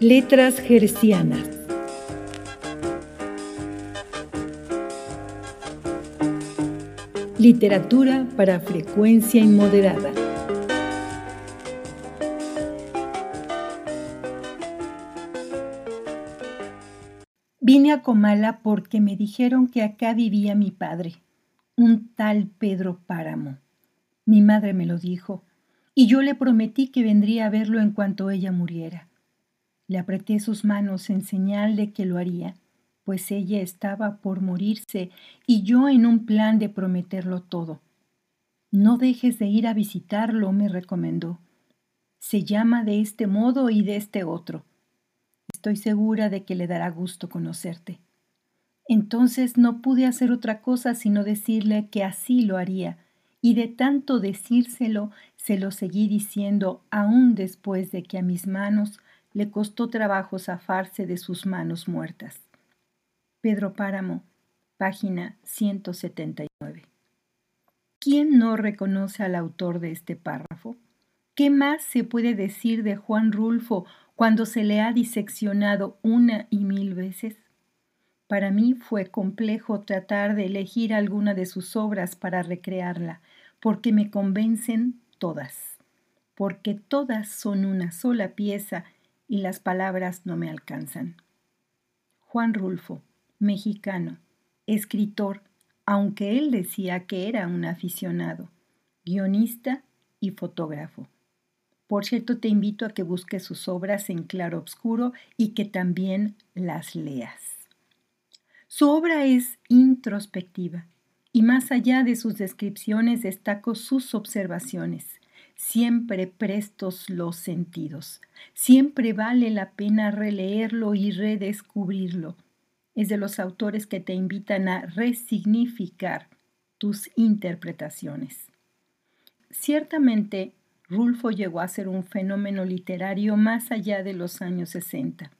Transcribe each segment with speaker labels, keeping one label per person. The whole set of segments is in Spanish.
Speaker 1: Letras Gercianas. Literatura para frecuencia inmoderada. Vine a Comala porque me dijeron que acá vivía mi padre, un tal Pedro Páramo. Mi madre me lo dijo, y yo le prometí que vendría a verlo en cuanto ella muriera. Le apreté sus manos en señal de que lo haría, pues ella estaba por morirse y yo en un plan de prometerlo todo. No dejes de ir a visitarlo, me recomendó. Se llama de este modo y de este otro. Estoy segura de que le dará gusto conocerte. Entonces no pude hacer otra cosa sino decirle que así lo haría, y de tanto decírselo se lo seguí diciendo aún después de que a mis manos le costó trabajo zafarse de sus manos muertas. Pedro Páramo, página 179. ¿Quién no reconoce al autor de este párrafo? ¿Qué más se puede decir de Juan Rulfo cuando se le ha diseccionado una y mil veces? Para mí fue complejo tratar de elegir alguna de sus obras para recrearla, porque me convencen todas, porque todas son una sola pieza y las palabras no me alcanzan. Juan Rulfo, mexicano, escritor, aunque él decía que era un aficionado, guionista y fotógrafo. Por cierto, te invito a que busques sus obras en claro oscuro y que también las leas. Su obra es introspectiva y más allá de sus descripciones destaco sus observaciones, siempre prestos los sentidos. Siempre vale la pena releerlo y redescubrirlo. Es de los autores que te invitan a resignificar tus interpretaciones. Ciertamente, Rulfo llegó a ser un fenómeno literario más allá de los años 60.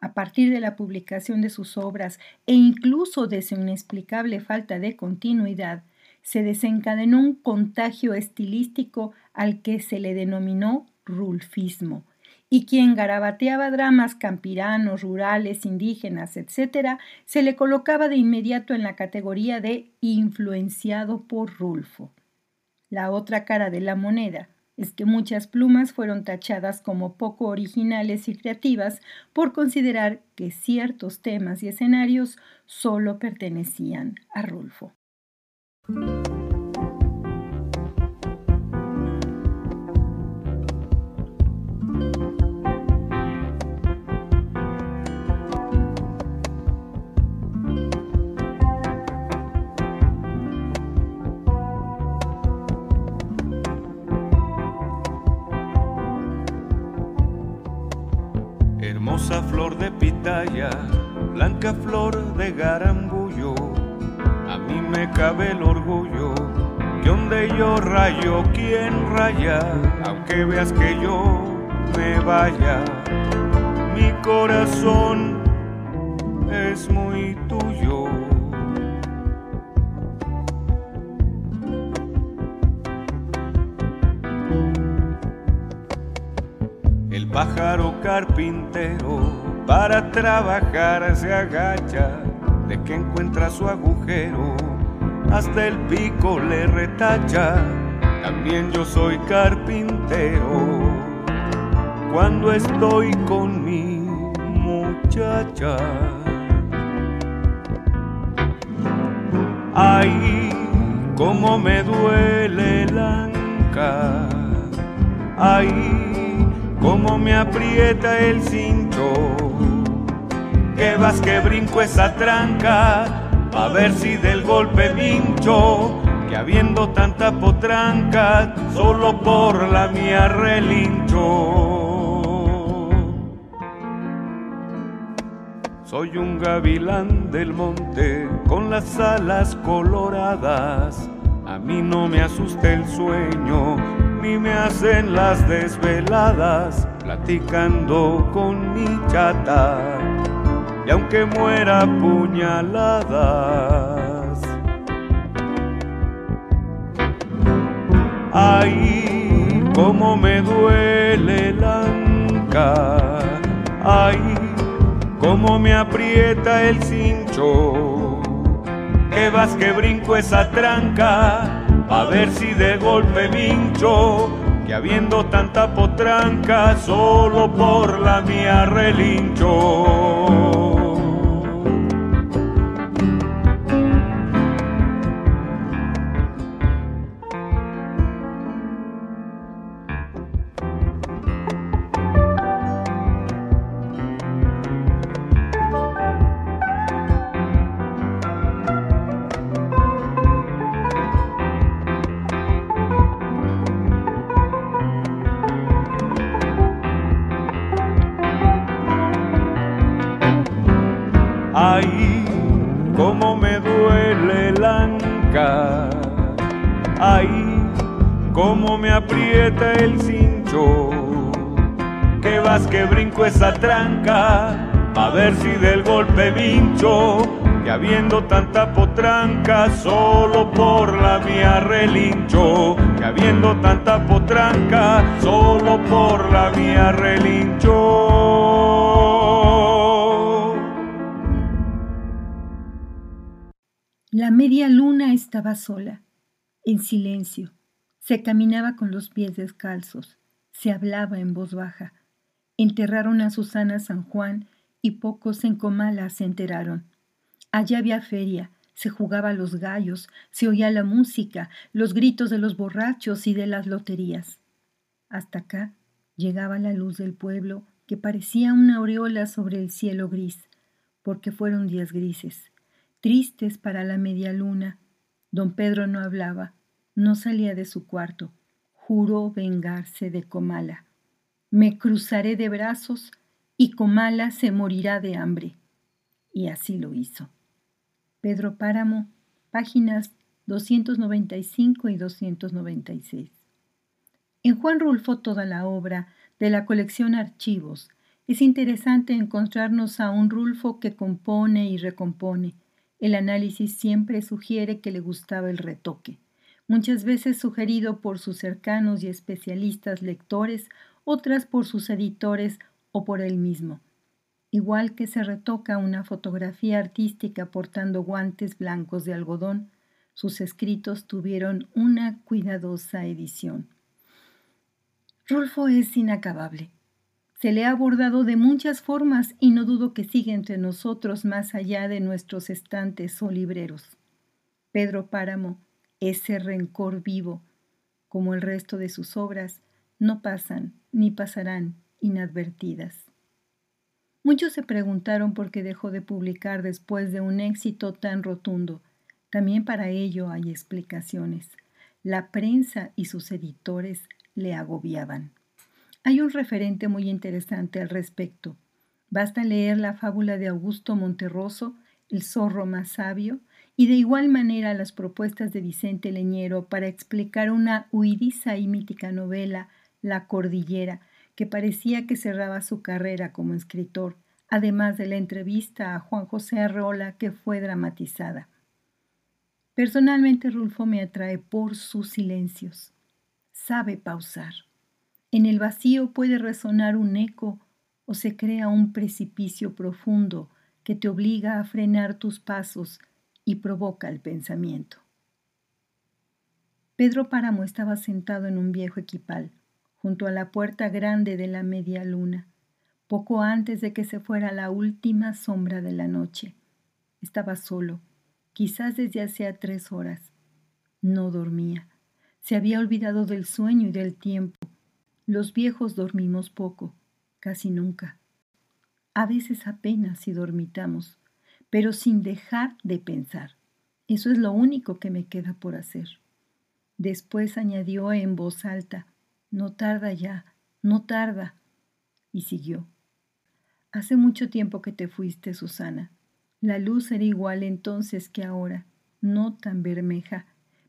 Speaker 1: A partir de la publicación de sus obras e incluso de su inexplicable falta de continuidad, se desencadenó un contagio estilístico al que se le denominó rulfismo, y quien garabateaba dramas campiranos, rurales, indígenas, etc., se le colocaba de inmediato en la categoría de influenciado por Rulfo. La otra cara de la moneda es que muchas plumas fueron tachadas como poco originales y creativas por considerar que ciertos temas y escenarios solo pertenecían a Rulfo.
Speaker 2: De pitaya, blanca flor de garambullo a mí me cabe el orgullo que donde yo rayo, quien raya, aunque veas que yo me vaya, mi corazón es muy tuyo. El pájaro carpintero para trabajar se agacha de que encuentra su agujero, hasta el pico le retacha, también yo soy carpintero, cuando estoy con mi muchacha. Ay, cómo me duele el anca, ay, cómo me aprieta el cinto que vas que brinco esa tranca, a ver si del golpe vincho, que habiendo tanta potranca, solo por la mía relincho. Soy un gavilán del monte con las alas coloradas, a mí no me asusta el sueño, ni me hacen las desveladas, platicando con mi chata y aunque muera puñaladas. Ay, cómo me duele el anca, cómo me aprieta el cincho. Que vas que brinco esa tranca, a ver si de golpe vincho, que habiendo tanta potranca, solo por la mía relincho. Me aprieta el cincho. Que vas que brinco esa tranca, a ver si del golpe vincho. Que habiendo tanta potranca, solo por la mía relincho. Que habiendo tanta potranca, solo por la mía relincho.
Speaker 1: La media luna estaba sola, en silencio. Se caminaba con los pies descalzos, se hablaba en voz baja. Enterraron a Susana San Juan y pocos en Comala se enteraron. Allá había feria, se jugaba los gallos, se oía la música, los gritos de los borrachos y de las loterías. Hasta acá llegaba la luz del pueblo que parecía una aureola sobre el cielo gris, porque fueron días grises tristes para la media luna. Don Pedro no hablaba, no salía de su cuarto. Juró vengarse de Comala. Me cruzaré de brazos y Comala se morirá de hambre. Y así lo hizo. Pedro Páramo, páginas 295 y 296. En Juan Rulfo toda la obra de la colección Archivos. Es interesante encontrarnos a un Rulfo que compone y recompone, el análisis siempre sugiere que le gustaba el retoque, muchas veces sugerido por sus cercanos y especialistas lectores, otras por sus editores o por él mismo. Igual que se retoca una fotografía artística portando guantes blancos de algodón, sus escritos tuvieron una cuidadosa edición. Rulfo es inacabable. Se le ha abordado de muchas formas y no dudo que sigue entre nosotros más allá de nuestros estantes o libreros. Pedro Páramo, ese rencor vivo, como el resto de sus obras, no pasan ni pasarán inadvertidas. Muchos se preguntaron por qué dejó de publicar después de un éxito tan rotundo. También para ello hay explicaciones. La prensa y sus editores le agobiaban. Hay un referente muy interesante al respecto. Basta leer la fábula de Augusto Monterroso, El zorro más sabio, y de igual manera las propuestas de Vicente Leñero para explicar una huidiza y mítica novela, La Cordillera, que parecía que cerraba su carrera como escritor, además de la entrevista a Juan José Arrola que fue dramatizada. Personalmente Rulfo me atrae por sus silencios. Sabe pausar. En el vacío puede resonar un eco o se crea un precipicio profundo que te obliga a frenar tus pasos y provoca el pensamiento. Pedro Páramo estaba sentado en un viejo equipal, junto a la puerta grande de la media luna, poco antes de que se fuera la última sombra de la noche. Estaba solo, quizás desde hacía tres horas. No dormía. Se había olvidado del sueño y del tiempo los viejos dormimos poco, casi nunca. A veces apenas si dormitamos, pero sin dejar de pensar. Eso es lo único que me queda por hacer. Después añadió en voz alta, no tarda ya, no tarda. Y siguió. Hace mucho tiempo que te fuiste, Susana. La luz era igual entonces que ahora, no tan bermeja,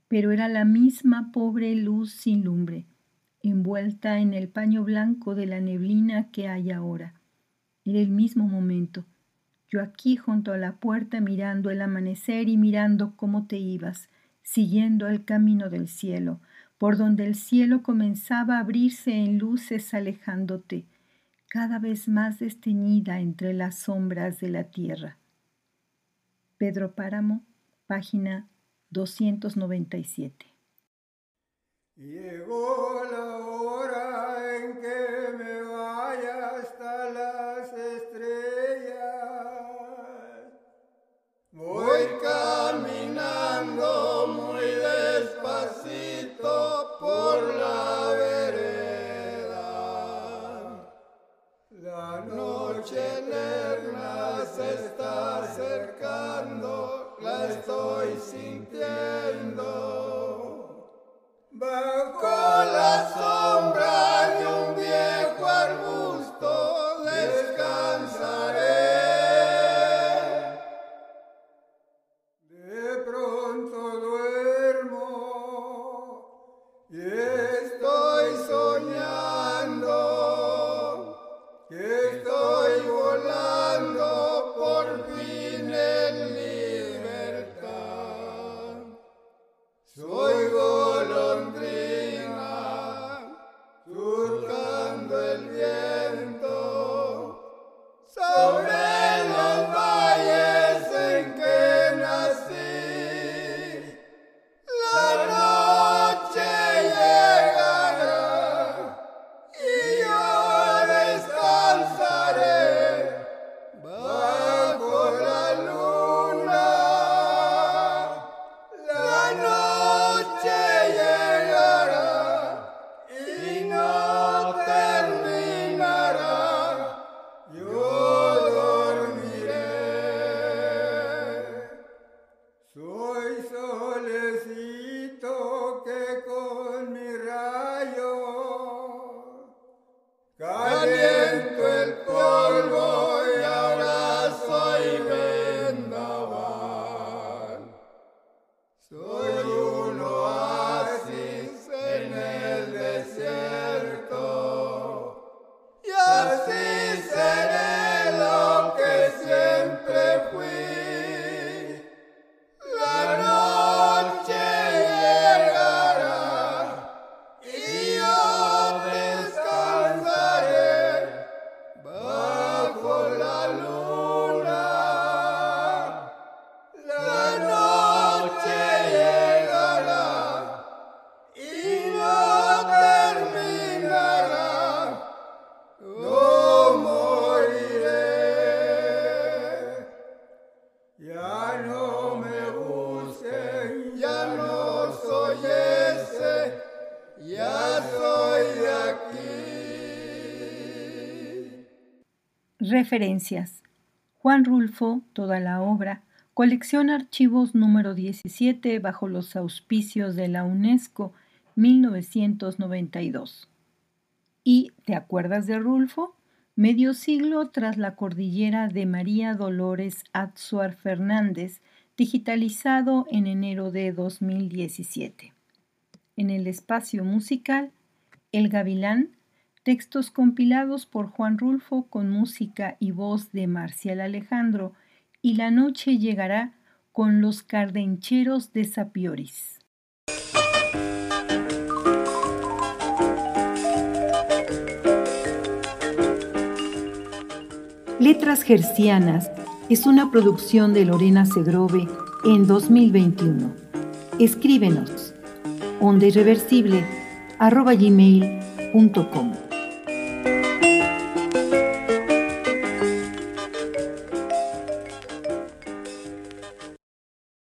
Speaker 1: pero era la misma pobre luz sin lumbre envuelta en el paño blanco de la neblina que hay ahora. Era el mismo momento. Aquí junto a la puerta mirando el amanecer y mirando cómo te ibas, siguiendo el camino del cielo, por donde el cielo comenzaba a abrirse en luces alejándote. cada vez más desteñida entre las sombras de la tierra. Pedro Páramo, página 297.
Speaker 3: Llegó la que
Speaker 1: Referencias. Juan Rulfo, toda la obra, colección Archivos número 17 bajo los auspicios de la UNESCO 1992. Y ¿Te acuerdas de Rulfo? Medio siglo tras la cordillera de María Dolores Atsuar Fernández, digitalizado en enero de 2017. En el espacio musical, El Gavilán, textos compilados por Juan Rulfo con música y voz de Marcial Alejandro, y La noche llegará con los cardencheros de Sapioris. Letras Gercianas es una producción de Lorena Cedrove en 2021. Escríbenos onda